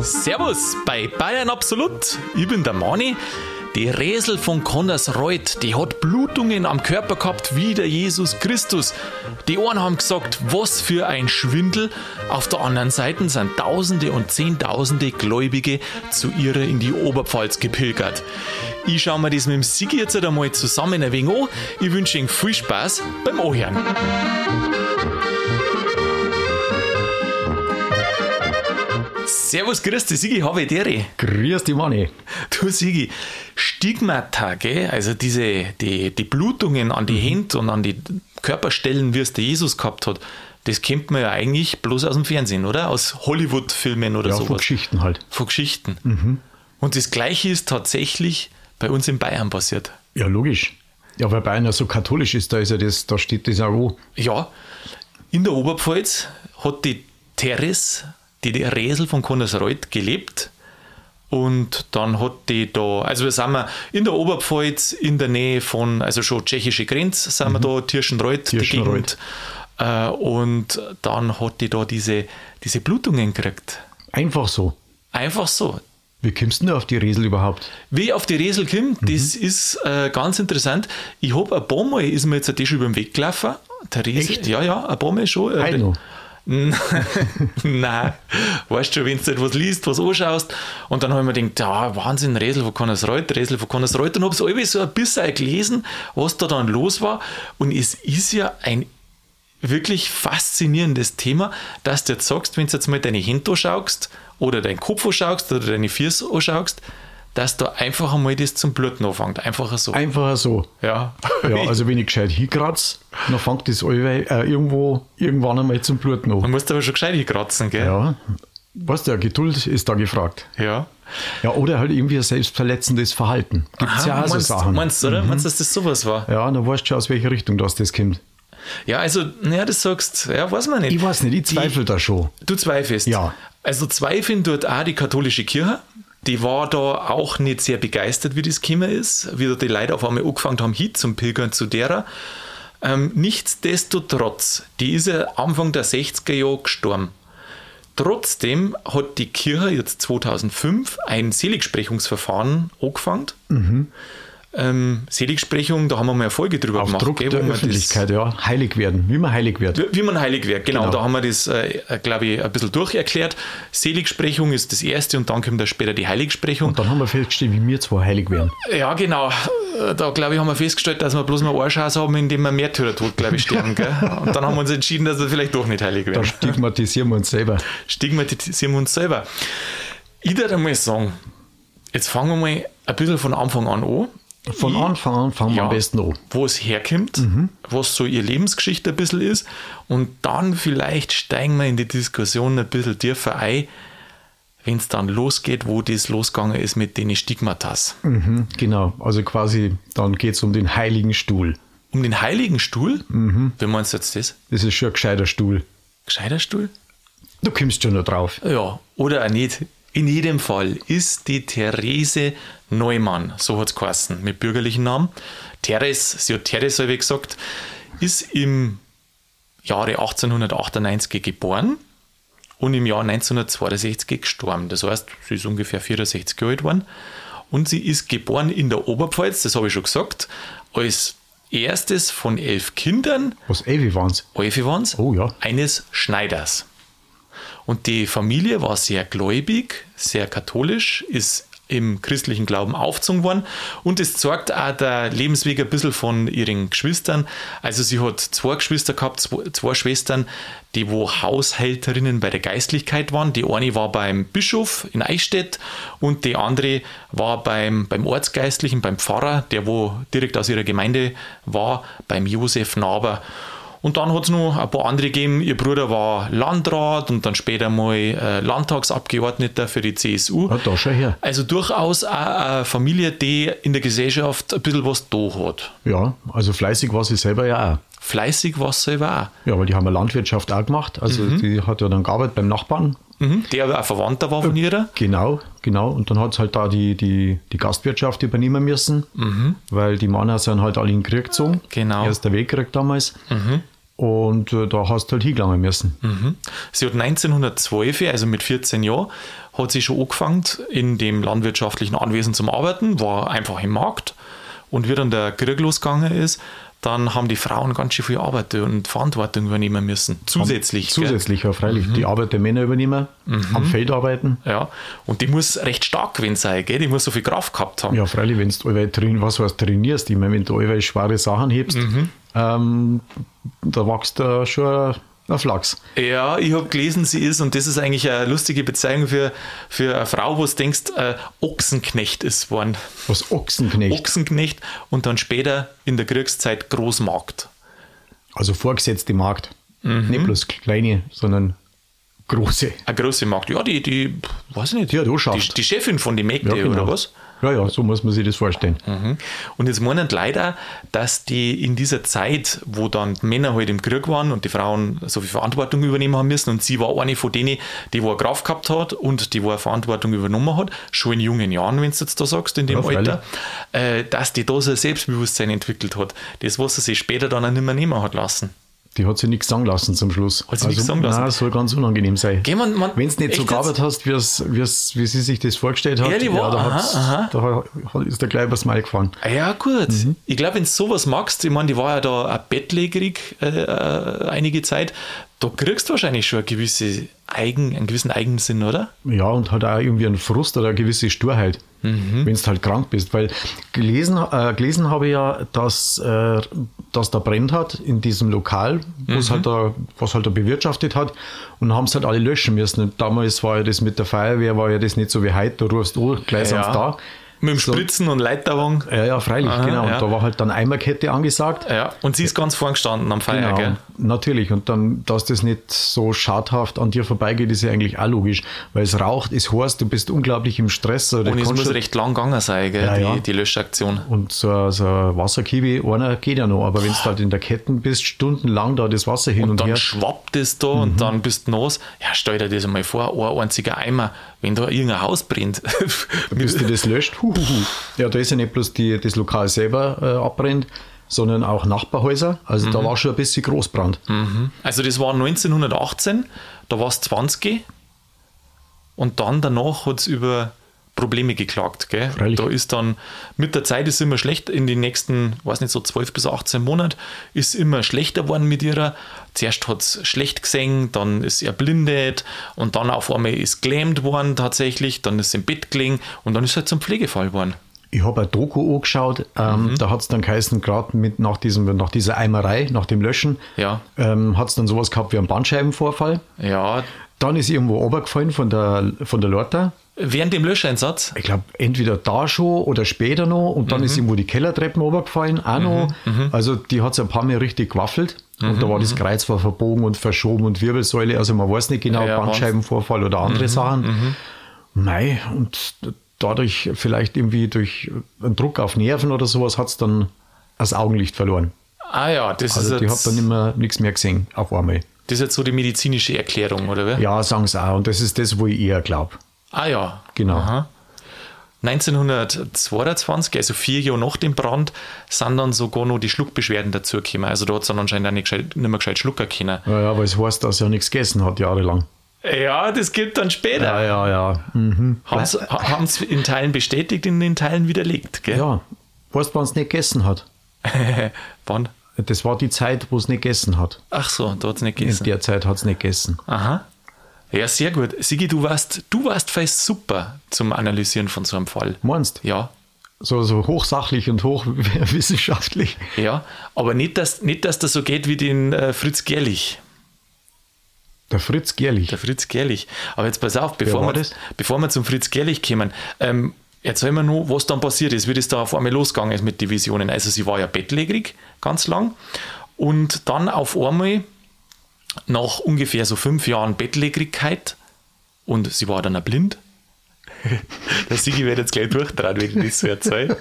Servus bei Bayern Absolut. Ich bin der Mani. Die Resel von Connersreuth, die hat Blutungen am Körper gehabt wie der Jesus Christus. Die Ohren haben gesagt, was für ein Schwindel. Auf der anderen Seite sind Tausende und Zehntausende Gläubige zu ihr in die Oberpfalz gepilgert. Ich schaue mir das mit dem Sigi jetzt einmal zusammen ein wenig an. Ich wünsche Ihnen viel Spaß beim Anhören. Servus, grüß dich, Sigi, habe ich dir. Grüß dich, Manni. Du, Sigi, Stigmata, gell? also diese, die, die Blutungen an die Hände und an die Körperstellen, wie es der Jesus gehabt hat, das kennt man ja eigentlich bloß aus dem Fernsehen, oder? Aus Hollywood-Filmen oder Ja, sowas. von Geschichten halt. Von Geschichten. Und das Gleiche ist tatsächlich bei uns in Bayern passiert. Ja, logisch. Ja, weil Bayern ja so katholisch ist, da ist ja das, da steht das auch. Ja, in der Oberpfalz hat die Teres, die die Resel von Connersreuth, gelebt. Und dann hat die da, also wir sind wir in der Oberpfalz in der Nähe von, also schon tschechische Grenze, sind wir da, Tirschenreuth, die Tirschenreuth. Gegend. Äh, und dann hat die da diese, diese Blutungen gekriegt. Einfach so. Einfach so. Wie kommst du denn auf die Resel überhaupt? Wie auf die Resel kommt, das ist äh, ganz interessant. Ich habe ein paar Mal, ist mir jetzt das schon über den Weg gelaufen. Der Resel, Echt? Ja, ja, ein paar Mal schon. Äh. Nein, weißt du, wenn du etwas liest, was anschaust, und dann habe ich mir gedacht, ja, Wahnsinn, Resel von Connersreuth, Resel von Connersreuth, und habe so irgendwie so ein bisschen gelesen, was da dann los war. Und es ist ja ein wirklich faszinierendes Thema, dass du jetzt sagst, wenn du jetzt mal deine Hände anschaust, oder deinen Kopf anschaust, oder deine Füße anschaust, dass da einfach einmal das zum Bluten anfängt. Einfach so. Einfach so. ja. Ja, also wenn ich gescheit hinkratze, dann fängt das allweil, äh, irgendwo, irgendwann einmal zum Man an. muss aber schon gescheit kratzen, gell? Ja. Weißt du, Geduld ist da gefragt. ja. Ja, oder halt irgendwie ein selbstverletzendes Verhalten. Gibt es ja auch so meinst, Sachen. meinst du, oder? Meinst du, dass das sowas war? Ja, dann weißt du schon, aus welcher Richtung das, das kommt. Ja, also, naja, das sagst, ja, weiß man nicht. Ich weiß nicht, ich zweifle da schon. Du zweifelst? Ja. Also zweifeln dort auch die katholische Kirche. Die war da auch nicht sehr begeistert, wie das gekommen ist, wie da die Leute auf einmal angefangen haben, hin zum Pilgern zu derer. Ähm, nichtsdestotrotz, die ist ja Anfang der 60er Jahre gestorben. Trotzdem hat die Kirche jetzt 2005 ein Seligsprechungsverfahren angefangen. Ähm, Seligsprechung, da haben wir mal eine Folge drüber Auf gemacht. Druck gell, der wir das- Öffentlichkeit, ja. Heilig werden, wie man heilig wird. wie man heilig wird, genau. Genau. Da haben wir das, äh, glaube ich, ein bisschen durcherklärt. Seligsprechung ist das erste und dann kommt da später die Heiligsprechung. Dann haben wir festgestellt, wie wir zwar heilig werden. Ja, genau. Da, glaube ich, haben wir festgestellt, dass wir bloß mal Arschhaus haben, indem wir Märtyrertod, glaube ich, sterben. Gell? Und dann haben wir uns entschieden, dass wir vielleicht doch nicht heilig Da werden. stigmatisieren wir uns selber. Stigmatisieren wir uns selber. Ich würde einmal sagen, jetzt fangen wir mal ein bisschen von Anfang an an. Von Anfang an fangen wir Ja. am besten an. wo es herkommt, was so ihre Lebensgeschichte ein bisschen ist. Und dann vielleicht steigen wir in die Diskussion ein bisschen tiefer ein, wenn es dann losgeht, wo das losgegangen ist mit den Stigmatas. Mhm, genau, also quasi, dann geht es um den heiligen Stuhl. Um den Heiligen Stuhl, wie meinst du jetzt das? Das ist schon ein gescheiter Stuhl. Gescheiter Stuhl? Du kommst schon noch drauf. Ja, oder auch nicht. In jedem Fall ist die Therese Neumann, so hat es geheißen, mit bürgerlichen Namen. Therese, sie hat Therese, habe ich gesagt, ist im Jahre 1898 geboren und im Jahr 1962 gestorben. Das heißt, sie ist ungefähr 64 Jahre alt geworden. Und sie ist geboren in der Oberpfalz, das habe ich schon gesagt, als erstes von elf Kindern, Was ewig waren's? elf waren's, Oh ja. eines Schneiders. Und die Familie war sehr gläubig, sehr katholisch, ist im christlichen Glauben aufgezogen worden. Und es zeigt auch der Lebensweg ein bisschen von ihren Geschwistern. Also sie hat zwei Geschwister gehabt, zwei, zwei Schwestern, die wo Haushälterinnen bei der Geistlichkeit waren. Die eine war beim Bischof in Eichstätt und die andere war beim, beim Ortsgeistlichen, beim Pfarrer, der wo direkt aus ihrer Gemeinde war, beim Josef Naber. Und dann hat es noch ein paar andere gegeben. Ihr Bruder war Landrat und dann später mal äh, Landtagsabgeordneter für die CSU. Ja, da schon her. Also durchaus auch eine Familie, die in der Gesellschaft ein bisschen was da hat. Ja, also fleißig war sie selber ja auch. Fleißig war sie selber Ja, weil die haben ja Landwirtschaft auch gemacht. Also die hat ja dann gearbeitet beim Nachbarn. auch. Mhm. Der aber auch Verwandter war von ihrer. Genau, genau. Und dann hat es halt da die, die, die Gastwirtschaft übernehmen müssen, weil die Männer sind halt alle in den Krieg gezogen. Genau. Erster Weltkrieg damals. Und äh, da hast du halt hingelangen müssen. Mhm. Sie hat 1912, also mit 14 Jahren, hat sie schon angefangen in dem landwirtschaftlichen Anwesen zum Arbeiten, war einfach im Markt. Und wie dann der Krieg losgegangen ist, dann haben die Frauen ganz schön viel Arbeit und Verantwortung übernehmen müssen. Zusätzlich. Zusätzlich, gell? ja, freilich. Mhm. Die Arbeit der Männer übernehmen, mhm. am Feld arbeiten. Ja, und die muss recht stark gewesen sein, gell? die muss so viel Kraft gehabt haben. Ja, freilich, wenn du train was was trainierst, ich meine, wenn du allweil schwere Sachen hebst, mhm. ähm, da wächst da schon auf Lachs. Ja, ich habe gelesen, sie ist, und das ist eigentlich eine lustige Bezeichnung für, für eine Frau, wo du denkst, äh, Ochsenknecht ist worden. Was Ochsenknecht? Ochsenknecht und dann später in der Kriegszeit Großmarkt. Also vorgesetzte Markt. Mhm. Nicht bloß kleine, sondern große. Eine große Markt. Ja, die, die, weiß ich nicht. Ja, du die, die Chefin von den Mägde, ja, genau. oder was? Ja, ja, so muss man sich das vorstellen. Mhm. Und jetzt meinen leider, dass die in dieser Zeit, wo dann die Männer halt im Krieg waren und die Frauen so viel Verantwortung übernehmen haben müssen und sie war eine von denen, die wo Kraft gehabt hat und die wo Verantwortung übernommen hat, schon in jungen Jahren, wenn du jetzt da sagst, in dem ja, Alter, äh, dass die da so ein Selbstbewusstsein entwickelt hat. Das, was sie sich später dann auch nicht mehr nehmen hat lassen. Die hat sich nichts sagen lassen zum Schluss. Hat sie also, nichts sagen lassen? Nein, soll ganz unangenehm sein. Wenn du es nicht so gearbeitet hast, wie's, wie's, wie sie sich das vorgestellt hat, Ehrlich, ja, da, aha, da ist der gleich was Mal gefahren. Ah ja, gut. Mhm. Ich glaube, wenn du sowas magst, ich meine, die war ja da ein bettlägerig äh, äh, einige Zeit, da kriegst du wahrscheinlich schon eine gewisse Eigen, einen gewissen Eigensinn, oder? Ja, und halt auch irgendwie einen Frust oder eine gewisse Sturheit, mhm. wenn du halt krank bist. Weil gelesen, äh, gelesen habe ich ja, dass, äh, dass da brennt hat in diesem Lokal, mhm. halt da, was halt da bewirtschaftet hat und haben es halt alle löschen müssen. Und damals war ja das mit der Feuerwehr, war ja das nicht so wie heute, du rufst oh, gleich ja. da. Mit dem Spritzen so. und Leiterwagen. Ja, ja, freilich, Aha, genau. Ja. Und da war halt dann Eimerkette angesagt. Ja, und sie ist ganz vorn gestanden am Feier, genau, gell? Natürlich. Und dann, dass das nicht so schadhaft an dir vorbeigeht, ist ja eigentlich auch logisch. Weil es raucht, es heißt, du bist unglaublich im Stress. Und es muss recht lang gegangen sein, gell, ja, die, ja. die Löschaktion. Und so, so ein Wasserkiwi, einer geht ja noch. Aber wenn du halt in der Kette bist, stundenlang da das Wasser hin und, und dann her. dann schwappt es da mhm. und dann bist du nass. Ja, stell dir das einmal vor, ein einziger Eimer wenn da irgendein Haus brennt. Bis du das löscht, huhuhu. ja, da ist ja nicht bloß die, das Lokal selber äh, abbrennt, sondern auch Nachbarhäuser. Also mhm. da war schon ein bisschen Großbrand. Mhm. Also das war 1918, da war es 20 und dann danach hat es über Probleme geklagt. Gell? Da ist dann, mit der Zeit ist immer schlecht, in den nächsten, weiß nicht, so 12 bis 18 Monaten ist immer schlechter geworden mit ihrer. Zuerst hat es schlecht gesehen, dann ist er blindet und dann auf einmal ist gelähmt worden tatsächlich, dann ist im Bett gelegen und dann ist er halt zum Pflegefall geworden. Ich habe ein Doku angeschaut, ähm, mhm. da hat es dann geheißen, gerade nach, nach dieser Eimerei, nach dem Löschen, ja. ähm, hat es dann sowas gehabt wie einen Bandscheibenvorfall. Ja. Dann ist irgendwo runtergefallen von der, von der Lorta Während dem Löscheinsatz? Ich glaube, entweder da schon oder später noch. Und dann mhm. ist irgendwo die Kellertreppen runtergefallen, auch noch. Mhm. mhm. Also die hat es ein paar Mal richtig gewaffelt. Und da war das mhm. Kreuz war verbogen und verschoben und Wirbelsäule. Also man weiß nicht genau, ja, Bandscheibenvorfall oder andere Sachen. Mei, und dadurch vielleicht irgendwie durch einen Druck auf Nerven oder sowas hat es dann das Augenlicht verloren. Ah ja, das also ist die hat dann immer nichts mehr gesehen auf einmal. Das ist jetzt so die medizinische Erklärung, oder? Ja, sagen sie auch. Und das ist das, wo ich eher glaube. Ah ja. Genau. Aha. 1922, also vier Jahre nach dem Brand, sind dann sogar noch die Schluckbeschwerden dazugekommen. Also da hat es dann anscheinend auch nicht, gescheit, nicht mehr gescheit schlucken können. Ja, ja, aber es heißt, dass er nichts gegessen hat, jahrelang. Ja, das gibt dann später. Ja, ja, ja. Mhm. Haben es in Teilen bestätigt, in den Teilen widerlegt. Gell? Ja. Weißt du, wann es nicht gegessen hat? wann? Das war die Zeit, wo es nicht gegessen hat. Ach so, da hat es nicht gegessen. In der Zeit hat es nicht gegessen. Aha. Ja, sehr gut. Sigi, du warst, du warst fast super zum Analysieren von so einem Fall. Meinst Ja. So, so hochsachlich und hochwissenschaftlich. Ja, aber nicht, dass, nicht, dass das so geht wie den äh, Fritz Gerlich. Der Fritz Gerlich. Der Fritz Gerlich. Aber jetzt pass auf, bevor, wir, bevor wir zum Fritz Gerlich kommen, ähm, erzähl mir nur, was dann passiert ist, wie das da auf einmal losgegangen ist mit Divisionen. Also sie war ja bettlägerig, ganz lang. Und dann auf einmal nach ungefähr so fünf Jahren Bettlägerigkeit und sie war dann auch blind. Der Sigi wird jetzt gleich durchdrehen, wenn ich das so erzähle.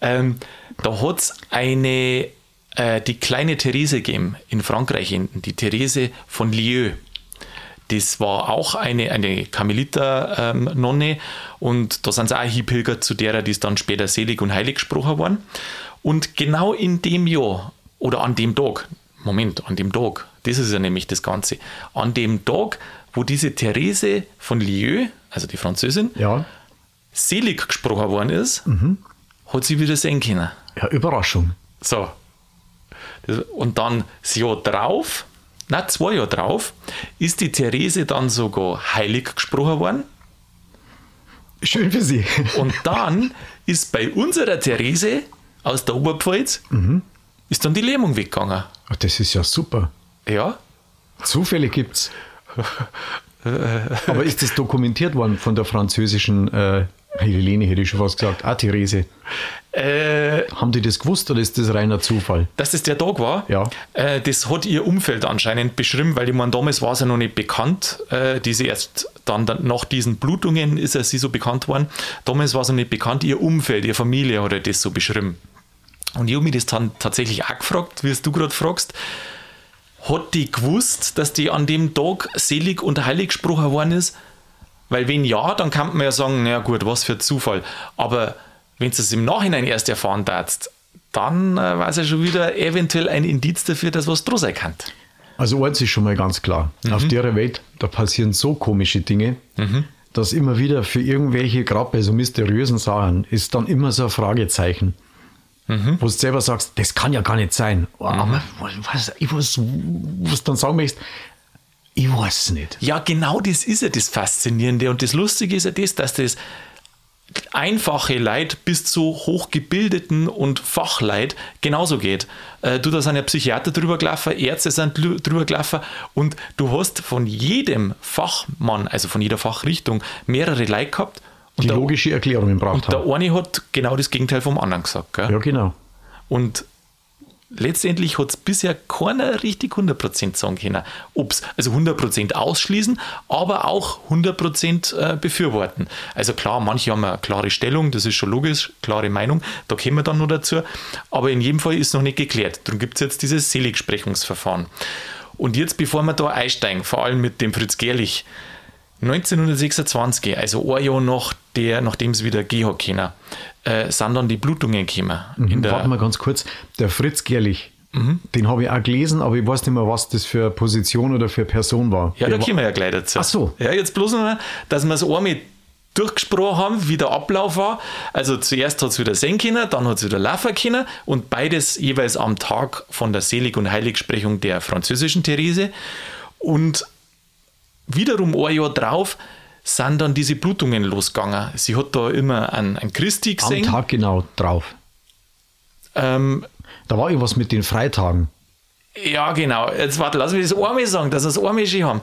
ähm, da hat es eine, äh, die kleine Therese gegeben in Frankreich hinten, die Therese von Lisieux. Das war auch eine, eine Karmeliter-Nonne ähm, und da sind sie auch hingepilgert zu derer, die ist dann später selig und heilig gesprochen worden. Und genau in dem Jahr oder an dem Tag, Moment, an dem Tag, das ist ja nämlich das Ganze. An dem Tag, wo diese Therese von Lisieux, also die Französin, Ja. selig gesprochen worden ist, hat sie wieder sehen können. Ja, Überraschung. So. Das, und dann das Jahr drauf, na zwei Jahre drauf, ist die Therese dann sogar heilig gesprochen worden. Schön für Sie. Und dann ist bei unserer Therese aus der Oberpfalz, ist dann die Lähmung weggegangen. Ach, das ist ja super. Ja, Zufälle gibt's. Aber ist das dokumentiert worden von der französischen äh, Helene, hätte ich schon fast gesagt, ah, Therese. äh, Haben die das gewusst oder ist das reiner Zufall? dass das der Tag war, Ja. äh, das hat ihr Umfeld anscheinend beschrieben, weil ich meine, damals war es ja noch nicht bekannt. Äh, diese erst dann, dann nach diesen Blutungen ist er sie so bekannt worden. Damals war es noch nicht bekannt, ihr Umfeld, ihre Familie hat das so beschrieben. Und ich habe mich das dann tatsächlich auch gefragt, wie es du gerade fragst. Hat die gewusst, dass die an dem Tag selig und heilig gesprochen worden ist? Weil wenn ja, dann kann man ja sagen, na gut, was für Zufall. Aber wenn du es im Nachhinein erst erfahren darfst, dann äh, war es ja schon wieder eventuell ein Indiz dafür, dass was draus sein kann. Also eins ist schon mal ganz klar. Auf der Welt, da passieren so komische Dinge, dass immer wieder für irgendwelche, gerade bei so mysteriösen Sachen, ist dann immer so ein Fragezeichen. Wo du selber sagst, das kann ja gar nicht sein. Aber was, ich weiß, was du dann sagen möchtest, ich weiß es nicht. Ja, genau das ist ja das Faszinierende. Und das Lustige ist ja das, dass das einfache Leid bis zu hochgebildeten und Fachleid genauso geht. Äh, du, da sind ja Psychiater drüber gelaufen, Ärzte sind drü- drüber gelaufen und du hast von jedem Fachmann, also von jeder Fachrichtung, mehrere Leid gehabt. Und Die der, logische Erklärungen braucht der haben. eine hat genau das Gegenteil vom anderen gesagt. Gell? Ja, genau. Und letztendlich hat es bisher keiner richtig 100% sagen können. Ob's, also 100% ausschließen, aber auch 100% äh, befürworten. Also klar, manche haben eine klare Stellung, das ist schon logisch, klare Meinung, da kommen wir dann noch dazu. Aber in jedem Fall ist noch nicht geklärt. Darum gibt es jetzt dieses Seligsprechungsverfahren. Und jetzt, bevor wir da einsteigen, vor allem mit dem Fritz Gerlich, 1926, also ein Jahr nach der, nachdem es wieder gehen können, äh, sind dann die Blutungen gekommen. Der, Warte mal ganz kurz. Der Fritz Gerlich, den habe ich auch gelesen, aber ich weiß nicht mehr, was das für eine Position oder für eine Person war. Ja, Der da kommen wir ja gleich dazu. Ach so. Ja, jetzt bloß noch mal, dass wir es einmal durchgesprochen haben, wie der Ablauf war. Also zuerst hat es wieder sehen können, dann hat es wieder laufen können und beides jeweils am Tag von der Selig- und Heiligsprechung der französischen Therese. Und wiederum ein Jahr drauf sind dann diese Blutungen losgegangen. Sie hat da immer einen, einen Christi am gesehen. Tag genau drauf. Ähm, Da war irgendwas mit den Freitagen. Ja, genau. Jetzt warte, lass mich das einmal sagen, dass wir es einmal schön haben.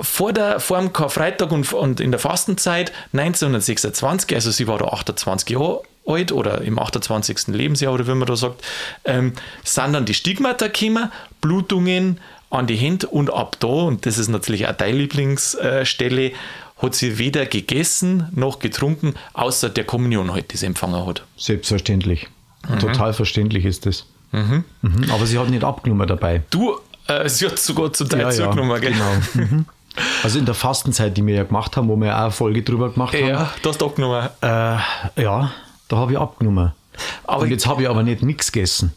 Vor, der, vor dem Karfreitag und, und in der Fastenzeit 1926, also sie war da 28 Jahre alt oder im 28. Lebensjahr oder wie man da sagt, ähm, sind dann die Stigmata gekommen, Blutungen an die Hände und ab da, und das ist natürlich auch deine Lieblingsstelle, hat sie weder gegessen noch getrunken, außer der Kommunion halt, die sie empfangen hat. Selbstverständlich. Mhm. Total verständlich ist das. Mhm. Aber sie hat nicht abgenommen dabei. Du, äh, sie hat sogar zum Teil zurückgenommen, gell? genau. Mhm. Also in der Fastenzeit, die wir ja gemacht haben, wo wir ja auch eine Folge drüber gemacht haben, Ja, du hast abgenommen. äh, ja, da habe ich abgenommen. Aber Und jetzt habe ich aber nicht nichts gegessen.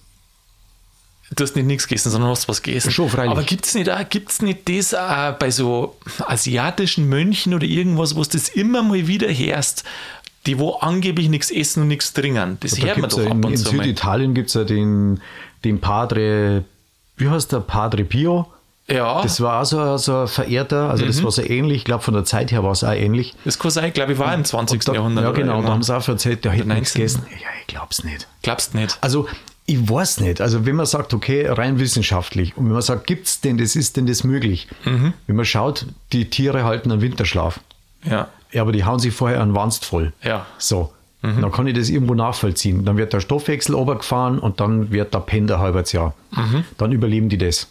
Du hast nicht nichts gegessen, sondern hast was gegessen. Schon, freilich. Aber gibt es nicht, auch- gibt's nicht das auch bei so asiatischen Mönchen oder irgendwas, wo du das immer mal wieder hörst, die wo angeblich nichts essen und nichts trinken? Das Da hört man doch ab in, und in zu mal. Süditalien gibt es ja den, den Padre, wie heißt der, Padre Pio. Ja, Das war auch so, so ein Verehrter, also Mhm. das war so ähnlich, ich glaube von der Zeit her war es auch ähnlich. das kann sein, glaube ich, war im 20. Da, Jahrhundert. ja genau, da haben sie auch erzählt, der hätte nichts 19.. gegessen. Ja, ich glaube es nicht. Glaubst nicht? Also ich weiß nicht. Also wenn man sagt, okay, rein wissenschaftlich und wenn man sagt, gibt es denn das, ist denn das möglich? Mhm. Wenn man schaut, die Tiere halten einen Winterschlaf. Ja. Ja, aber die hauen sich vorher einen Wanst voll. Ja. So. Dann kann ich das irgendwo nachvollziehen. Dann wird der Stoffwechsel runtergefahren und dann wird der Penn ein halbes Jahr. Dann überleben die das.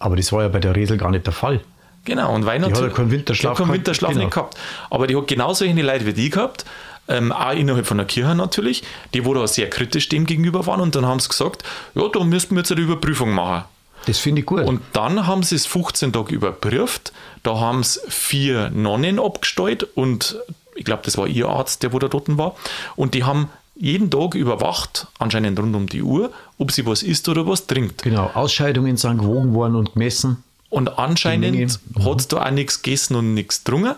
Aber das war ja bei der Resel gar nicht der Fall. Genau, und Weihnachten. Die hat ja keinen Winterschlaf keinen gehabt. Winterschlaf Genau. nicht gehabt. Aber die hat genau solche Leute wie die gehabt, ähm, auch innerhalb von der Kirche natürlich, die wo da sehr kritisch dem gegenüber waren und dann haben sie gesagt, ja, da müssten wir jetzt eine Überprüfung machen. Das finde ich gut. Und dann haben sie es 15 Tage überprüft, da haben sie vier Nonnen abgestellt und ich glaube, das war ihr Arzt, der wo da dort war, und die haben jeden Tag überwacht, anscheinend rund um die Uhr, ob sie was isst oder was trinkt. Genau, Ausscheidungen sind gewogen worden und gemessen. Und anscheinend hat es da auch nichts gegessen und nichts getrunken.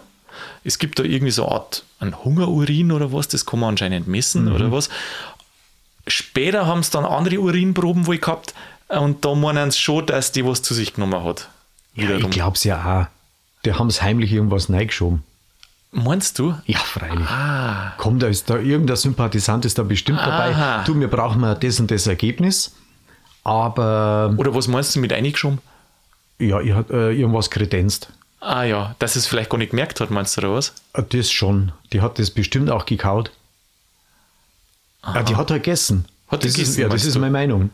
Es gibt da irgendwie so eine Art ein Hungerurin oder was, das kann man anscheinend messen oder was. Später haben es dann andere Urinproben wohl gehabt und da meinen sie schon, dass die was zu sich genommen hat. Ja, ich es ja auch. Die haben es heimlich irgendwas reingeschoben. Meinst du? Ja, freilich. Ah, Komm, da ist da irgendein Sympathisant ist da bestimmt dabei. Aha. Du, wir brauchen mal das und das Ergebnis. Aber oder was meinst du mit eingeschoben? ja, hat äh, irgendwas kredenzt. Ah ja, dass es vielleicht gar nicht gemerkt hat, meinst du, oder was? Äh, Das schon. Die hat das bestimmt auch gekaut. Ah, die hat halt gegessen. Hat das ist, gegessen, ja, das ist meine Meinung.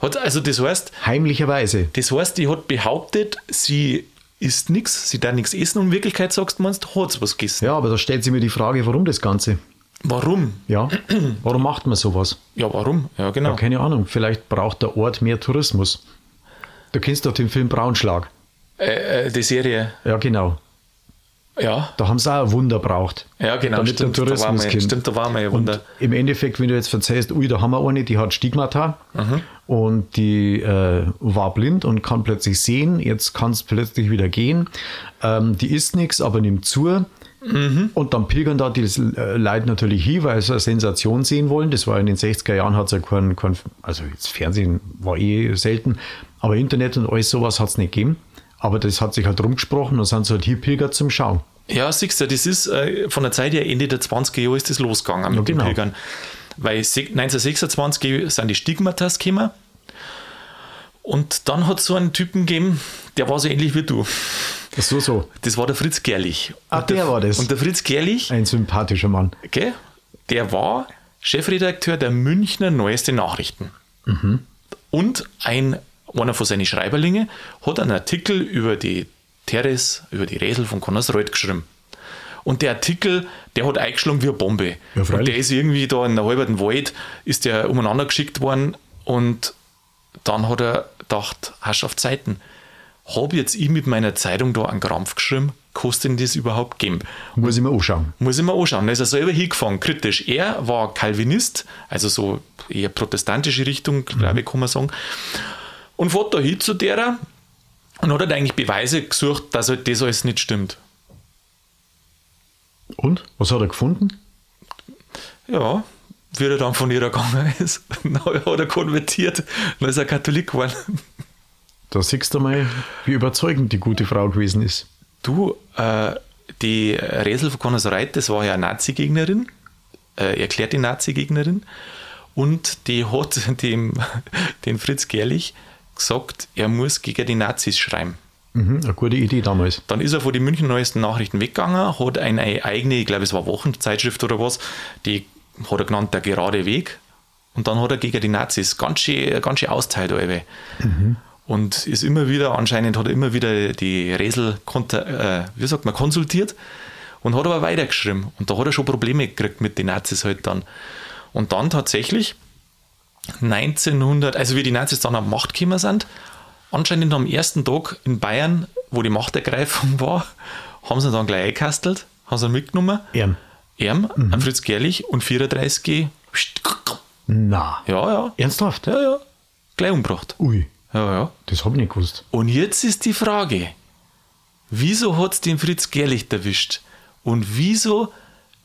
Hat, also das heißt, Heimlicherweise. das heißt, die hat behauptet, sie isst nichts, sie darf nichts essen und in Wirklichkeit sagst du, meinst, hat sie was gegessen. Ja, aber da stellt sich mir die Frage, warum das Ganze? Warum? Ja, warum macht man sowas? Ja, warum? Ja, genau. Ja, keine Ahnung. Vielleicht braucht der Ort mehr Tourismus. Du kennst doch den Film Braunschlag. Äh, äh, die Serie, Ja, genau. ja. Da haben sie auch ein Wunder braucht. Ja, genau, Damit stimmt, der da Tourismus mal- kommt. stimmt, da war mal ein Wunder. Und im Endeffekt, wenn du jetzt erzählst, ui, da haben wir eine, die hat Stigmata Mhm. und die äh, war blind und kann plötzlich sehen, jetzt kann es plötzlich wieder gehen. Ähm, die isst nichts, aber nimmt zu. Mhm. Und dann pilgern da die äh, Leute natürlich hin, weil sie eine Sensation sehen wollen. Das war in den 60er Jahren, hat es ja kein, kein, also jetzt Fernsehen war eh selten, aber Internet und alles sowas hat es nicht gegeben. Aber das hat sich halt rumgesprochen und sind so halt hier pilgert zum Schauen. Ja, siehst du, das ist äh, von der Zeit her, Ende der 20er Jahre ist das losgegangen mit genau. den Pilgern. Weil se- 1926 sind die Stigmatas gekommen und dann hat es so einen Typen gegeben, der war so ähnlich wie du. So, so. Das war der Fritz Gerlich. Ah, Und der war das. Und der Fritz Gerlich, Ein sympathischer Mann. gell, der war Chefredakteur der Münchner Neueste Nachrichten. Und ein, einer von seinen Schreiberlinge hat einen Artikel über die Teres, über die Resel von Connersreuth geschrieben. Und der Artikel, der hat eingeschlagen wie eine Bombe. Ja, und der ist irgendwie da in der halben Wald, ist der umeinander geschickt worden und dann hat er gedacht, hast auf Zeiten, habe jetzt ich mit meiner Zeitung da einen Krampf geschrieben, kostet denn das überhaupt geben? Muss ich mir anschauen. Muss ich mir anschauen. Da ist er selber hingefahren, kritisch. Er war Calvinist, also so eher protestantische Richtung, glaube ich, kann man sagen. Und fährt da hin zu derer und hat halt eigentlich Beweise gesucht, dass halt das alles nicht stimmt. Und? Was hat er gefunden? Ja, wie er dann von ihr gegangen ist, dann hat er konvertiert, dann ist er Katholik geworden. Da siehst du mal, wie überzeugend die gute Frau gewesen ist. Du, äh, die Resel von Connersreuth, das war ja eine Nazi-Gegnerin, äh, erklärt die Nazi-Gegnerin. Und die hat dem, den Fritz Gerlich gesagt, er muss gegen die Nazis schreiben. Mhm, eine gute Idee damals. Dann ist er von den München Neuesten Nachrichten weggegangen, hat eine eigene, ich glaube, es war Wochenzeitschrift oder was, die hat er genannt, der gerade Weg. Und dann hat er gegen die Nazis ganz schön, ganz schön austeilt, alle. Und ist immer wieder, anscheinend hat er immer wieder die Resel, konta- äh, wie sagt man, konsultiert und hat aber weitergeschrieben. Und da hat er schon Probleme gekriegt mit den Nazis halt dann. Und dann tatsächlich 1900, also wie die Nazis dann an Macht gekommen sind, anscheinend am ersten Tag in Bayern, wo die Machtergreifung war, haben sie dann gleich eingekastelt, haben sie mitgenommen. Ehren. Erm, ein Fritz Gerlich und 34G. Na. Ja, ja. Ernsthaft? Ja, ja. Gleich umgebracht. Ui, Ja, ja. das habe ich nicht gewusst. Und jetzt ist die Frage, wieso hat es den Fritz Gerlich erwischt? Und wieso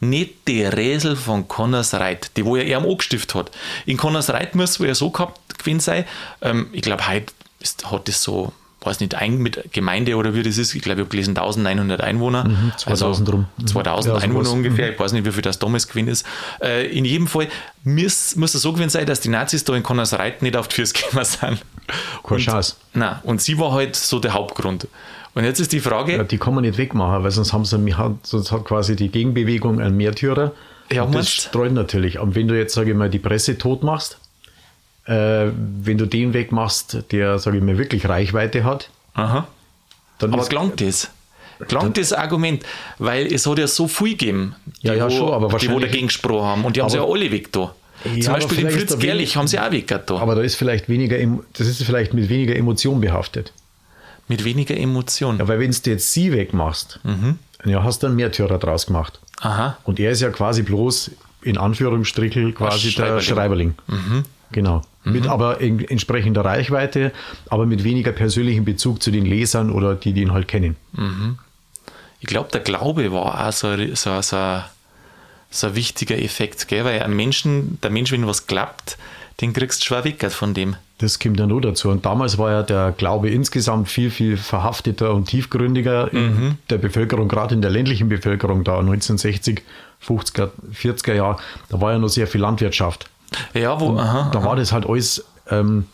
nicht die Resel von Connersreuth, die wo er ihm angestiftet hat? In Connersreuth muss es wohl ja so gehabt gewesen sein, ähm, ich glaube, heute ist, hat das so, weiß nicht, ein mit Gemeinde oder wie das ist, ich glaube, ich habe gelesen 1900 Einwohner. 2000 rum. Mhm. 2000 Ja, so Einwohner was. ungefähr, ich weiß nicht, wie viel das damals gewesen ist. Äh, in jedem Fall muss, muss es so gewesen sein, dass die Nazis da in Connersreuth nicht auf die Füße gekommen sind. Keine Und- Chance. Nein, und sie war halt so der Hauptgrund. Und jetzt ist die Frage, Ja, die kann man nicht wegmachen, weil sonst haben sie, hat, sonst hat quasi die Gegenbewegung einen Märtyrer. Ja, und das streut natürlich. Und wenn du jetzt, sage ich mal, die Presse tot machst, äh, wenn du den wegmachst, der, sage ich mal, wirklich Reichweite hat, aha, dann aber ist, klangt das? Klangt das Argument? Weil es hat ja so viel gegeben, die, Ja, ja, wo, schon, aber die wo dagegen gesprochen haben. Und die haben sie ja alle weg da. Ja, Zum Beispiel den Fritz Gerlich haben sie auch weg da. aber da ist vielleicht weniger, das ist vielleicht mit weniger Emotion behaftet. Mit weniger Emotion. Ja, weil wenn du jetzt sie wegmachst, Mhm. ja, hast du einen Märtyrer draus gemacht. Aha. Und er ist ja quasi bloß in Anführungsstrichen quasi der Schreiberling. Mhm. Genau. Mhm. Mit aber in, entsprechender Reichweite, aber mit weniger persönlichem Bezug zu den Lesern oder die, die ihn halt kennen. Mhm. Ich glaube, der Glaube war auch so, so, so, so ein wichtiger Effekt, gell? weil ein Menschen, der Mensch, wenn was klappt, den kriegst du schwer weg von dem. Das kommt ja nur dazu. Und damals war ja der Glaube insgesamt viel, viel verhafteter und tiefgründiger in mhm. der Bevölkerung, gerade in der ländlichen Bevölkerung da 1960, 50er, 40er Jahre. Da war ja noch sehr viel Landwirtschaft. Ja, wo, aha, da aha. war das halt alles, ähm,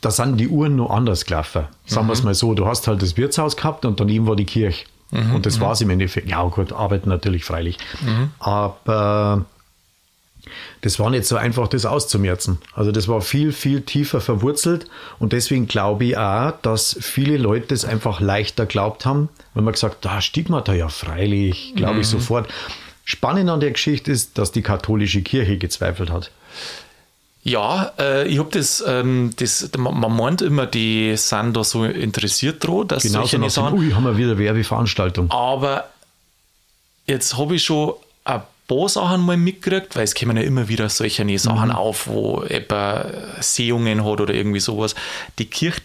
da sind die Uhren nur anders gelaufen. Sagen mhm. wir es mal so, du hast halt das Wirtshaus gehabt und daneben war die Kirche. Mhm, und das mhm. war es im Endeffekt. Ja, gut, arbeiten natürlich freilich. Mhm. Aber das war nicht so einfach, das auszumerzen. Also das war viel, viel tiefer verwurzelt und deswegen glaube ich auch, dass viele Leute das einfach leichter glaubt haben, wenn man gesagt, da Stigmata ja freilich, glaube mhm. ich sofort. Spannend an der Geschichte ist, dass die katholische Kirche gezweifelt hat. Ja, äh, ich habe das, ähm, das, man meint immer, die sind da so interessiert dran, dass genau solche so Sachen. Ui, haben wir wieder Werbeveranstaltung. Aber jetzt habe ich schon ein paar Sachen mal mitgekriegt, weil es kommen ja immer wieder solche Sachen mhm. auf, wo jemand Sehungen hat oder irgendwie sowas. Die Kirche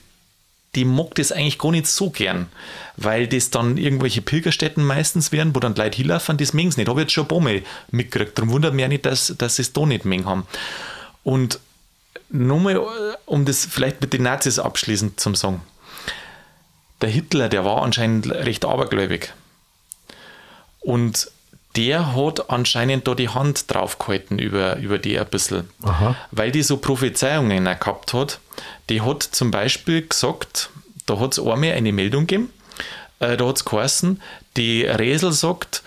die mag das eigentlich gar nicht so gern, weil das dann irgendwelche Pilgerstätten meistens wären, wo dann Leute hinlaufen, das mengen sie nicht. Habe ich jetzt schon ein paar Mal mitgekriegt. Darum wundert mich auch nicht, dass, dass sie es da nicht mengen haben. Und nochmal, um das vielleicht mit den Nazis abschließend zu sagen. Der Hitler, der war anscheinend recht abergläubig. Und der hat anscheinend da die Hand drauf gehalten über, über die ein bisschen. Aha. Weil die so Prophezeiungen gehabt hat. Die hat zum Beispiel gesagt, da hat es einmal eine Meldung gegeben, äh, da hat es geheißen, die Resel sagt,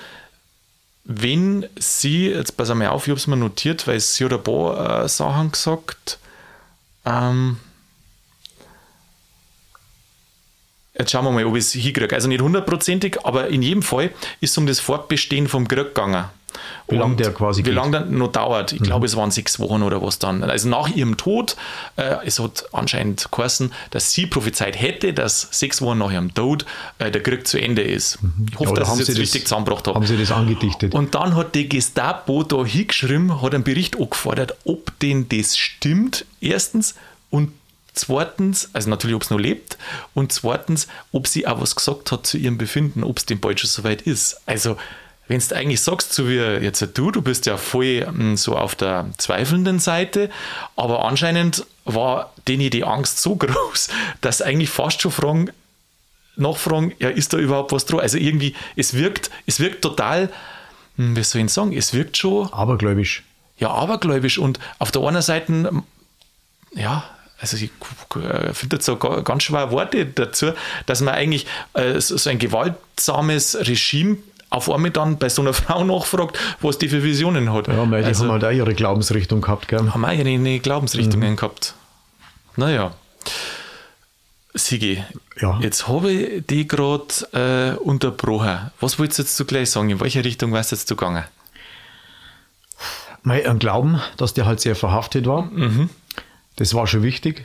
wenn sie, jetzt pass mal auf, ich habe es mir notiert, weil sie hat ein paar äh, Sachen gesagt, ähm, Jetzt schauen wir mal, ob ich es hinkriege. Also nicht hundertprozentig, aber in jedem Fall ist es um das Fortbestehen vom Krieg gegangen. Wie lange der quasi Wie lange der noch dauert. Ich mhm. glaube, es waren sechs Wochen oder was dann. Also nach ihrem Tod, äh, es hat anscheinend geheißen, dass sie prophezeit hätte, dass sechs Wochen nach ihrem Tod äh, der Krieg zu Ende ist. Mhm. Ich hoffe, ja, dass ich es jetzt richtig zusammengebracht habe. Haben sie das angedichtet? Und dann hat die Gestapo da hingeschrieben, hat einen Bericht angefordert, ob denn das stimmt, erstens, und Zweitens, also natürlich, ob es noch lebt. Und zweitens, ob sie auch was gesagt hat zu ihrem Befinden, ob es dem bald schon soweit ist. Also, wenn du eigentlich sagst, so wie jetzt du, du bist ja voll hm, so auf der zweifelnden Seite, aber anscheinend war denen die Angst so groß, dass eigentlich fast schon fragen, nachfragen, ja, ist da überhaupt was dran? Also irgendwie, es wirkt, es wirkt total, hm, wie soll ich sagen, es wirkt schon. Abergläubisch. Ja, abergläubisch. Und auf der einen Seite, ja, also ich finde so ganz schwer Worte dazu, dass man eigentlich äh, so ein gewaltsames Regime auf einmal dann bei so einer Frau nachfragt, was die für Visionen hat. Ja, weil die also, haben halt auch ihre Glaubensrichtung gehabt, gell? Haben auch ihre Glaubensrichtungen mhm. gehabt. Naja. Sigi, ja. jetzt habe ich die gerade äh, unterbrochen. Was wolltest du jetzt so gleich sagen? In welche Richtung warst du jetzt zu gegangen? Mein Glauben, dass der halt sehr verhaftet war. Mhm. Das war schon wichtig.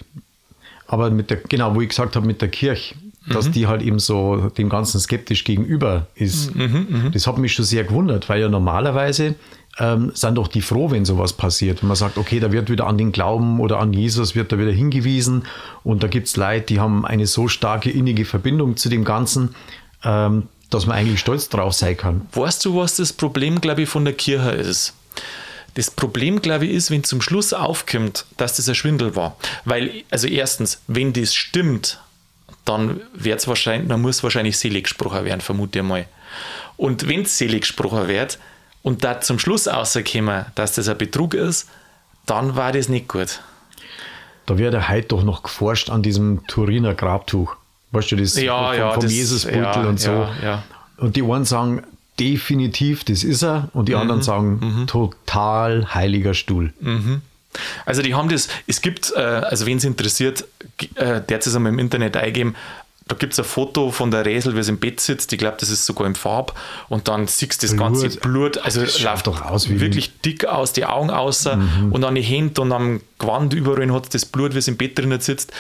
Aber mit der, genau, wo ich gesagt habe, mit der Kirche, dass mhm. die halt eben so dem Ganzen skeptisch gegenüber ist. Mhm, mhm, mhm, das hat mich schon sehr gewundert, weil ja normalerweise ähm, sind doch die froh, wenn sowas passiert. Wenn man sagt, okay, da wird wieder an den Glauben oder an Jesus wird da wieder hingewiesen und da gibt es Leute, die haben eine so starke innige Verbindung zu dem Ganzen, ähm, dass man eigentlich stolz drauf sein kann. Weißt du, was das Problem, glaube ich, von der Kirche ist? Das Problem, glaube ich, ist, wenn zum Schluss aufkommt, dass das ein Schwindel war. Weil, also erstens, wenn das stimmt, dann wird's wahrscheinlich, dann muss wahrscheinlich selig gesprochen werden, vermute ich mal. Und wenn es selig gesprochen wird und da zum Schluss rauskommen, dass das ein Betrug ist, dann war das nicht gut. Da wird ja heute doch noch geforscht an diesem Turiner Grabtuch. Weißt du, das ja, vom, ja, vom Jesusbeutel ja, und so. Ja, und die einen sagen, definitiv, das ist er. Und die mhm. anderen sagen, mhm. total heiliger Stuhl. Mhm. Also die haben das, es gibt, äh, also wen es interessiert, äh, der hat es einmal im Internet eingeben, da gibt es ein Foto von der Resel, wie sie im Bett sitzt. Ich glaube, das ist sogar in Farb. Und dann siehst du das Blut. ganze Blut. Also das läuft doch aus wie wirklich dick aus, die Augen außer mhm. und an die Hände und am Gewand überall hat das Blut, wie es im Bett drinnen sitzt.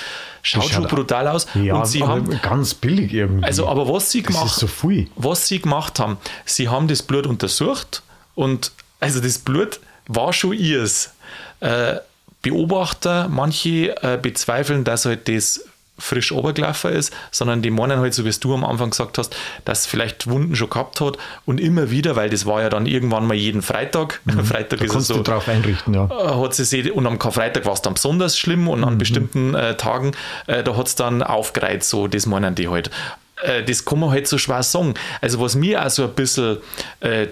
Schaut schon brutal aus. Ja, und sie haben, ganz billig irgendwie. Also, aber was sie gemacht, so was sie gemacht haben, sie haben das Blut untersucht und Also das Blut war schon ihrs. Äh, Beobachter, manche äh, bezweifeln, dass halt das frisch obergelaufen ist, sondern die meinen halt, so wie du am Anfang gesagt hast, dass vielleicht Wunden schon gehabt hat und immer wieder, weil das war ja dann irgendwann mal jeden Freitag. Mhm, Freitag ist es so. Du drauf einrichten, ja. Äh, hat sie und am Karfreitag war es dann besonders schlimm und an mhm. bestimmten äh, Tagen, äh, da hat es dann aufgereizt, so das meinen die halt. Äh, das kann man halt so schwer sagen. Also was mir auch so ein bisschen, äh,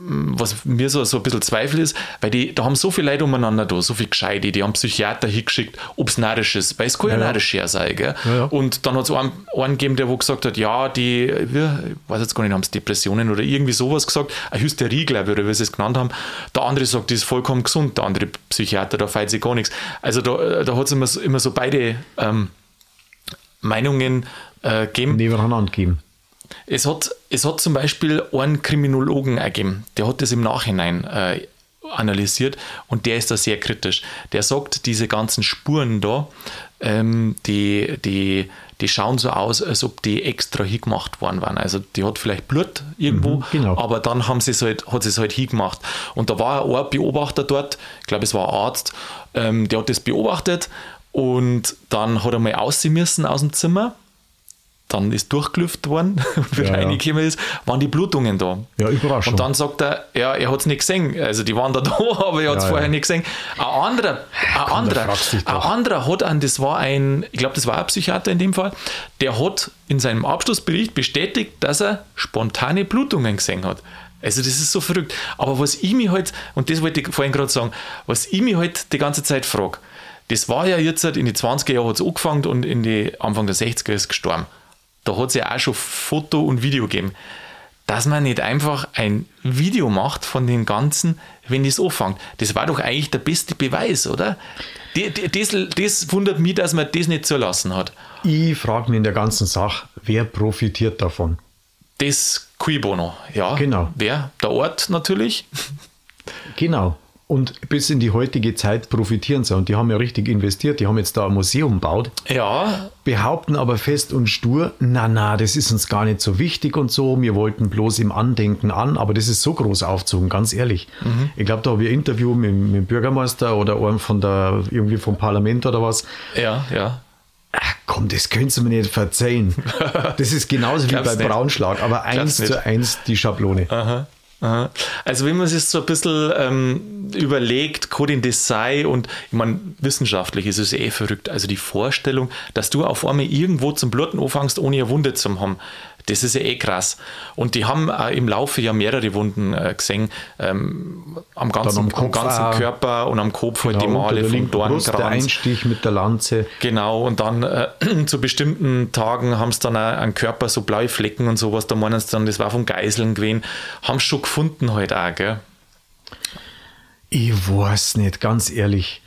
was mir so, so ein bisschen Zweifel ist, weil die, da haben so viele Leute umeinander da, so viele Gescheite, die haben Psychiater hingeschickt, ob es narrisch ist, weil es kann ja, ja narrisch her sein. Gell? Ja, ja. Und dann hat es einen, einen gegeben, der wo gesagt hat, ja, die, ich weiß jetzt gar nicht, haben es Depressionen oder irgendwie sowas gesagt, eine Hysterie, glaube ich, oder wie sie es genannt haben. Der andere sagt, die ist vollkommen gesund, der andere Psychiater, da feilt sich gar nichts. Also da, da hat es immer, immer so beide ähm, Meinungen äh, geben. Nebeneinander geben. Es hat, es hat zum Beispiel einen Kriminologen gegeben, der hat das im Nachhinein äh, analysiert und der ist da sehr kritisch. Der sagt, diese ganzen Spuren da, ähm, die, die, die schauen so aus, als ob die extra hingemacht worden waren. Also die hat vielleicht Blut irgendwo, mhm, genau. aber dann haben sie es halt, hat sie es halt hingemacht. Und da war ein Beobachter dort, ich glaube es war ein Arzt, ähm, der hat das beobachtet und dann hat er mal aussehen müssen aus dem Zimmer dann ist durchgelüftet worden und wie ja, reingekommen ist, waren die Blutungen da. Ja, Überraschung. Und dann sagt er, ja, er hat es nicht gesehen. Also die waren da da, aber er hat es ja, vorher ja. nicht gesehen. Ein anderer, ein Komm, anderer, ein anderer hat an, das war ein, ich glaube, das war ein Psychiater in dem Fall, der hat in seinem Abschlussbericht bestätigt, dass er spontane Blutungen gesehen hat. Also das ist so verrückt. Aber was ich mich halt, und das wollte ich vorhin gerade sagen, was ich mich halt die ganze Zeit frage, das war ja jetzt in die 20er Jahre hat es angefangen und in die Anfang der 60er ist gestorben da hat es ja auch schon Foto und Video gegeben, dass man nicht einfach ein Video macht von dem Ganzen, wenn es anfängt. Das war doch eigentlich der beste Beweis, oder? Das, das wundert mich, dass man das nicht zulassen hat. Ich frage mich in der ganzen Sache, wer profitiert davon? Das Cui Bono, ja. Genau. Wer? Der Ort natürlich. Genau. Und bis in die heutige Zeit profitieren sie. Und die haben ja richtig investiert. Die haben jetzt da ein Museum gebaut. Ja. Behaupten aber fest und stur, na, na, das ist uns gar nicht so wichtig und so. Wir wollten bloß im Andenken an. Aber das ist so groß aufzogen, ganz ehrlich. Mhm. Ich glaube, da habe ich ein Interview mit, mit dem Bürgermeister oder einem von der, irgendwie vom Parlament oder was. Ja, ja. Ach komm, das könntest du mir nicht verzeihen. Das ist genauso wie bei nicht. Braunschlag, aber eins zu eins die Schablone. Aha. Also wenn man sich so ein bisschen ähm, überlegt, Coding Design und ich meine, wissenschaftlich ist es eh verrückt. Also die Vorstellung, dass du auf einmal irgendwo zum Bluten anfängst, ohne eine Wunde zu haben, das ist ja eh krass. Und die haben im Laufe ja mehrere Wunden äh, gesehen, ähm, am ganzen, am, am ganzen. Körper und am Kopf genau, halt die genau, Male vom Dornkranz. Der Einstich mit der Lanze. Genau, und dann äh, zu bestimmten Tagen haben sie dann auch am Körper so blaue Flecken und sowas, da meinen sie dann, das war vom Geiseln gewesen, haben sie schon gefunden halt auch, gell? Ich weiß nicht, ganz ehrlich.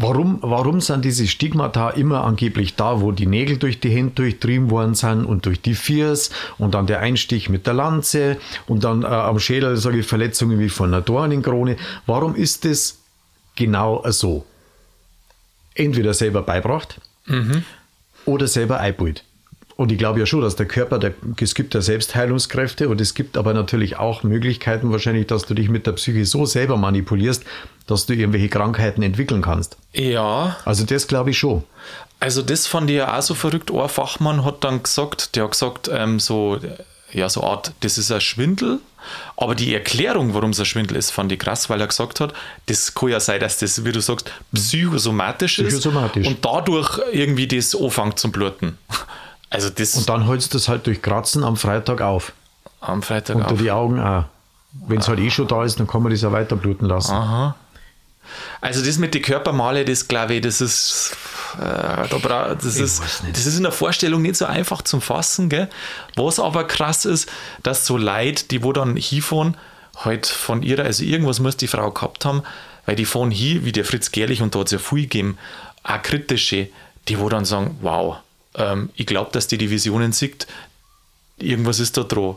Warum, warum sind diese Stigmata immer angeblich da, wo die Nägel durch die Hände durchtrieben worden sind und durch die Fiers und dann der Einstich mit der Lanze und dann äh, am Schädel solche Verletzungen wie von einer Dornenkrone? Warum ist das genau so? Entweder selber beibracht mhm. oder selber einbaut. Und ich glaube ja schon, dass der Körper, der, es gibt ja Selbstheilungskräfte und es gibt aber natürlich auch Möglichkeiten wahrscheinlich, dass du dich mit der Psyche so selber manipulierst, dass du irgendwelche Krankheiten entwickeln kannst. Ja. Also das glaube ich schon. Also das fand ich ja auch so verrückt. Ein Fachmann hat dann gesagt, der hat gesagt, ähm, so, ja, so Art, das ist ein Schwindel. Aber die Erklärung, warum es ein Schwindel ist, fand ich krass, weil er gesagt hat, das kann ja sein, dass das, wie du sagst, psychosomatisch, psychosomatisch. ist und dadurch irgendwie das anfängt zum Bluten. Also das und dann holst du das halt durch Kratzen am Freitag auf. Am Freitag Unter auf. die Augen auch. Wenn es halt eh schon da ist, dann kann man das ja weiter bluten lassen. Aha. Also das mit den Körpermale, das glaube ich, das ist, äh, da das, ist das ist in der Vorstellung nicht so einfach zum Fassen. Gell? Was aber krass ist, dass so Leute, die wo dann hinfahren, halt von ihrer, also irgendwas muss die Frau gehabt haben, weil die fahren hier, wie der Fritz Gerlich, und da hat es ja viel gegeben, auch kritische, die wo dann sagen, wow, ähm, ich glaube, dass die die Visionen sieht, irgendwas ist da dran.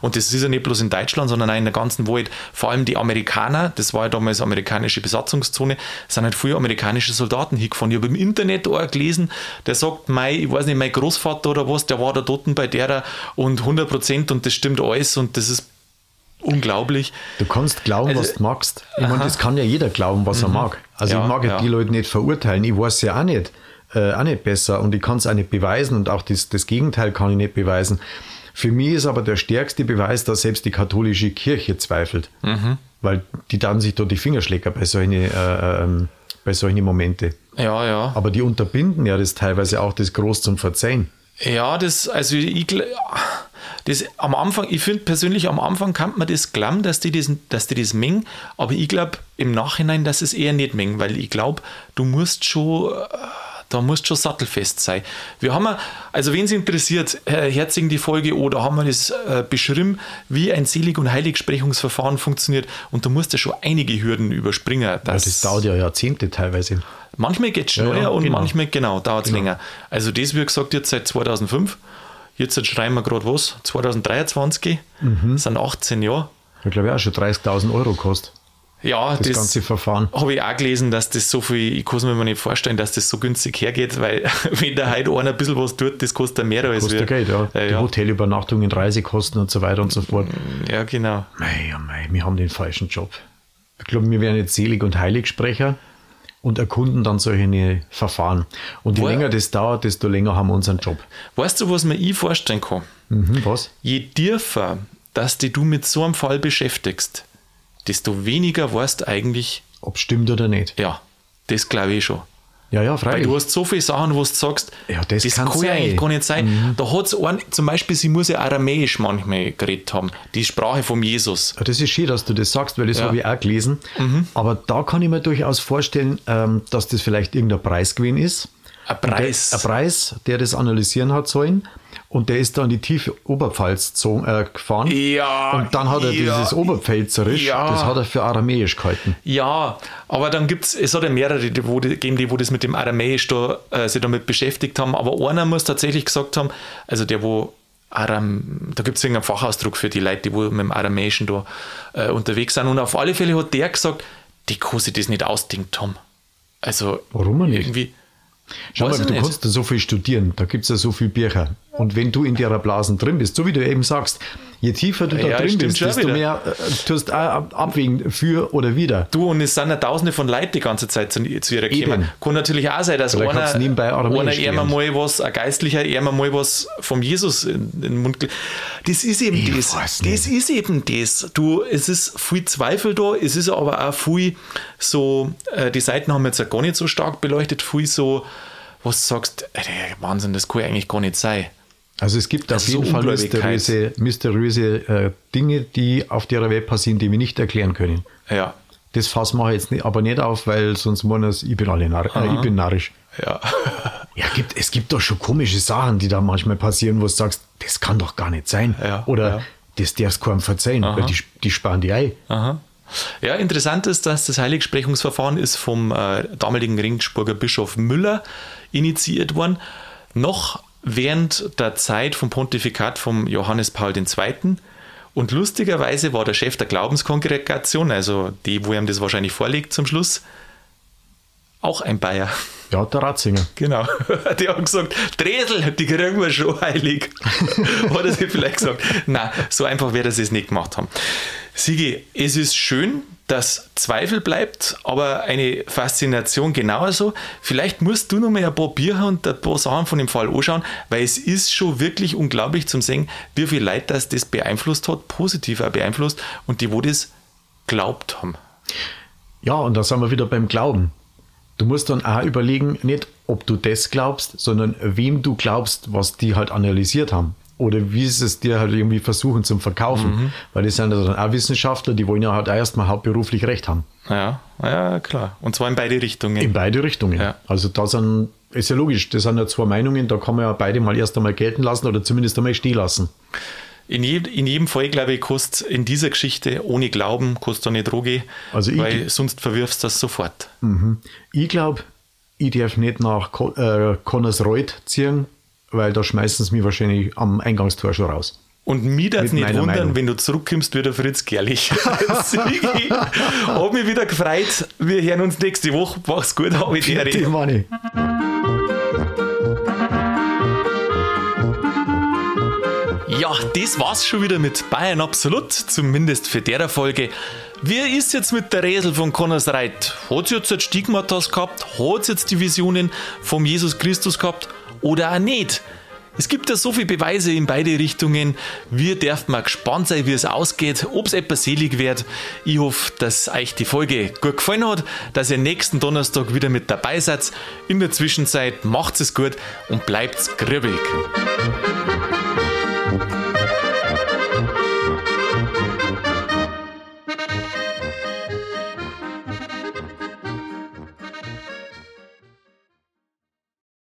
Und das ist ja nicht bloß in Deutschland, sondern auch in der ganzen Welt. Vor allem die Amerikaner, das war ja damals amerikanische Besatzungszone, sind halt viele amerikanische Soldaten hingefahren. Ich habe im Internet auch gelesen, der sagt, mein, ich weiß nicht, mein Großvater oder was, der war da dort bei derer und 100 Prozent und das stimmt alles und das ist unglaublich. Du kannst glauben, also, was du magst. Ich meine, das kann ja jeder glauben, was mhm. er mag. Also ja, ich mag ja die Leute nicht verurteilen. Ich weiß ja auch nicht, äh, auch nicht besser und ich kann es auch nicht beweisen und auch das, das Gegenteil kann ich nicht beweisen. Für mich ist aber der stärkste Beweis, dass selbst die katholische Kirche zweifelt. Mhm. Weil die dann sich da die Fingerschläger bei solchen, äh, ähm, bei solchen Momente. Ja, ja. Aber die unterbinden ja das teilweise auch das groß zum Verzeihen. Ja, das, also ich, das am Anfang, ich finde persönlich am Anfang kann man das glauben, dass die das, dass die das mengen, aber ich glaube im Nachhinein, dass es eher nicht mengen, weil ich glaube, du musst schon da musst schon sattelfest sein. Wir haben, also wen es interessiert, herzigen die Folge oder haben wir das äh, beschrieben, wie ein Selig- und Heiligsprechungsverfahren funktioniert und da musst du schon einige Hürden überspringen. Das, ja, das dauert ja Jahrzehnte teilweise. Manchmal geht es schneller ja, ja, und genau. manchmal, genau, dauert es genau. länger. Also das, wie gesagt, jetzt seit 2005. Jetzt schreiben wir gerade was, 2023, mhm. sind 18 Jahre. Ich glaube, auch schon 30.000 Euro kostet. Ja, das, das ganze Verfahren. Habe ich auch gelesen, dass das so viel, ich kann es mir nicht vorstellen, dass das so günstig hergeht, weil wenn der heute einer ein bisschen was tut, das kostet mehr als kostet wir. Geld, ja. Äh, Die ja. Hotelübernachtungen, Reisekosten und so weiter und so fort. Ja, genau. Mei, oh mei, wir haben den falschen Job. Ich glaube, wir werden jetzt Selig- und Heiligsprecher und erkunden dann solche Verfahren. Und je Wo, länger das dauert, desto länger haben wir unseren Job. Weißt du, was mir ich vorstellen kann? Mhm, was? Je tiefer, dass dich du mit so einem Fall beschäftigst, desto weniger weißt du eigentlich. Ob es stimmt oder nicht. Ja, das glaube ich schon. Ja, ja, freilich. Weil du hast so viele Sachen, wo du sagst, ja, das, das kann ja eigentlich gar nicht sein. Mhm. Da hat es zum Beispiel, sie muss ja Aramäisch manchmal geredet haben, die Sprache vom Jesus. Ja, das ist schön, dass du das sagst, weil das ja. habe ich auch gelesen. Mhm. Aber da kann ich mir durchaus vorstellen, ähm, dass das vielleicht irgendein Preis gewesen ist. Ein Preis. Der, ein Preis, der das analysieren hat sollen. Und der ist da in die tiefe Oberpfalz äh, gefahren. Ja. Und dann hat er ja, dieses Oberpfälzerisch, ja. das hat er für Aramäisch gehalten. Ja, aber dann gibt es, es hat ja mehrere die, wo, die, die, wo das mit dem Aramäisch da, äh, sich damit beschäftigt haben. Aber einer muss tatsächlich gesagt haben, also der, wo Aram, da gibt es irgendeinen Fachausdruck für die Leute, die wo mit dem Aramäischen da äh, unterwegs sind. Und auf alle Fälle hat der gesagt, die kann sich das nicht ausdenkt haben. Also Warum nicht? irgendwie. Schau mal, du nicht. kannst da so viel studieren, da gibt es ja so viele Bücher. Und wenn du in der Blasen drin bist, so wie du eben sagst, je tiefer du da ja, drin bist, desto wieder. mehr äh, tust du abwägen für oder wieder. Du, und es sind ja tausende von Leuten die ganze Zeit zu, zu ihrer Kämen. Kann natürlich auch sein, dass Vielleicht einer, nebenbei einer eher mal was, ein Geistlicher, eher mal was vom Jesus in, in den Mund Das ist eben ich das. Das ist eben das. Du, es ist viel Zweifel da, es ist aber auch viel so, äh, die Seiten haben wir jetzt ja gar nicht so stark beleuchtet, viel so, was du sagst, ey, Wahnsinn, das kann ja eigentlich gar nicht sein. Also es gibt auf jeden so Fall mysteriöse, mysteriöse äh, Dinge, die auf der Welt passieren, die wir nicht erklären können. Ja. Das fassen wir jetzt nicht, aber nicht auf, weil sonst meinen wir, ich bin alle nar äh, ich bin narrisch. Ja. ja, gibt, es gibt doch schon komische Sachen, die da manchmal passieren, wo du sagst, das kann doch gar nicht sein. Ja, Oder ja. das darfst du keinem verzeihen, Aha. weil die, die sparen die Ei. Aha. Ja, interessant ist, dass das Heiligsprechungsverfahren ist vom äh, damaligen Regensburger Bischof Müller initiiert worden. Noch während der Zeit vom Pontifikat von Johannes Paul II. Und lustigerweise war der Chef der Glaubenskongregation, also die, wo ihm das wahrscheinlich vorliegt zum Schluss, auch ein Bayer. Ja, der Ratzinger. Genau. Die haben gesagt, Dresel, die kriegen wir schon heilig. Oder sie vielleicht gesagt, na, so einfach wäre sie es nicht gemacht haben. Sigi, es ist schön, dass Zweifel bleibt, aber eine Faszination genauso. Vielleicht musst du noch mal ein paar Bücher und ein paar Sachen von dem Fall anschauen, weil es ist schon wirklich unglaublich zum sehen, wie viel Leute das, das beeinflusst hat, positiv auch beeinflusst und die, wo das glaubt haben. Ja, und da sind wir wieder beim Glauben. Du musst dann auch überlegen, nicht ob du das glaubst, sondern wem du glaubst, was die halt analysiert haben oder wie sie es dir halt irgendwie versuchen zum Verkaufen. Mhm. Weil die sind ja dann auch Wissenschaftler, die wollen ja halt erstmal hauptberuflich Recht haben. Ja, ja, klar. Und zwar in beide Richtungen. In beide Richtungen. Ja. Also da sind, ist ja logisch, das sind ja zwei Meinungen, da kann man ja beide mal erst einmal gelten lassen oder zumindest einmal stehen lassen. In, je, in jedem Fall, glaube ich, kostet in dieser Geschichte ohne Glauben, kostet eine Droge, also weil sonst verwirfst du das sofort. Mhm. Ich glaube, ich darf nicht nach äh, Connersreuth ziehen, weil da schmeißen sie mich wahrscheinlich am Eingangstor schon raus. Und mich darf nicht wundern, Meinung. wenn du zurückkommst, wieder Fritz Gerlich. Hab mich wieder gefreut. Wir hören uns nächste Woche. Mach's gut, hab ich dir Ja, das war's schon wieder mit Bayern Absolut, zumindest für der Folge. Wie ist jetzt mit der Räsel von Connors Reit? Hat sie jetzt das Stigmatas gehabt? Hat sie jetzt die Visionen vom Jesus Christus gehabt? Oder auch nicht? Es gibt ja so viele Beweise in beide Richtungen. Wir dürfen mal gespannt sein, wie es ausgeht, ob es etwas selig wird. Ich hoffe, dass euch die Folge gut gefallen hat, dass ihr nächsten Donnerstag wieder mit dabei seid. In der Zwischenzeit macht es gut und bleibt grübig.